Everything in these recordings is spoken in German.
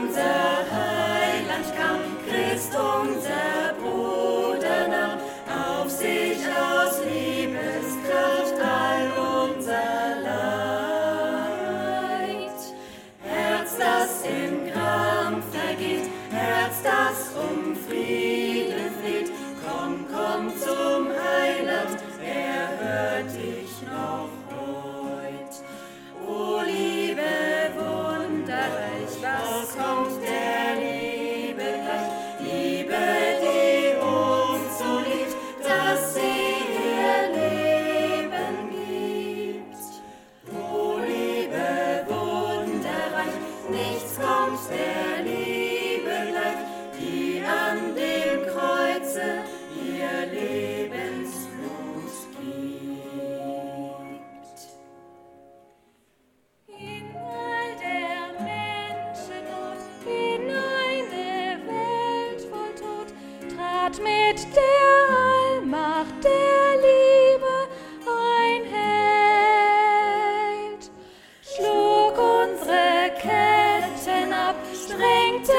comes out. der Liebe gleicht, die an dem Kreuze ihr Lebensblut gibt. In all der Menschennot, in eine Welt voll Tod, trat mit der sprengte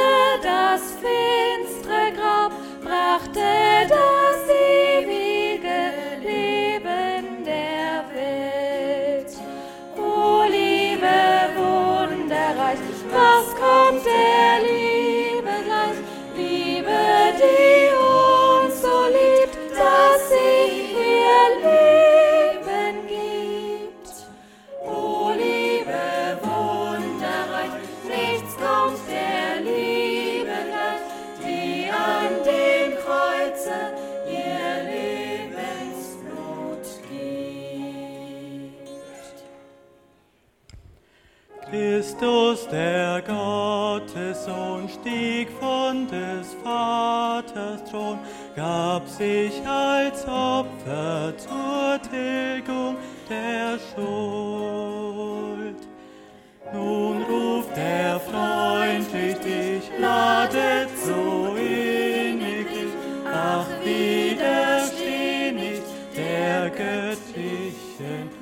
das finstere Grab, brachte das ewige Leben der Welt. O Liebe wunderreich, was kommt der Christus, der Gottessohn, stieg von des Vaters Thron, gab sich als Opfer zur Tilgung der Schuld. Nun ruft er freundlich dich, ladet so inniglich, ach, widersteh nicht der göttlichen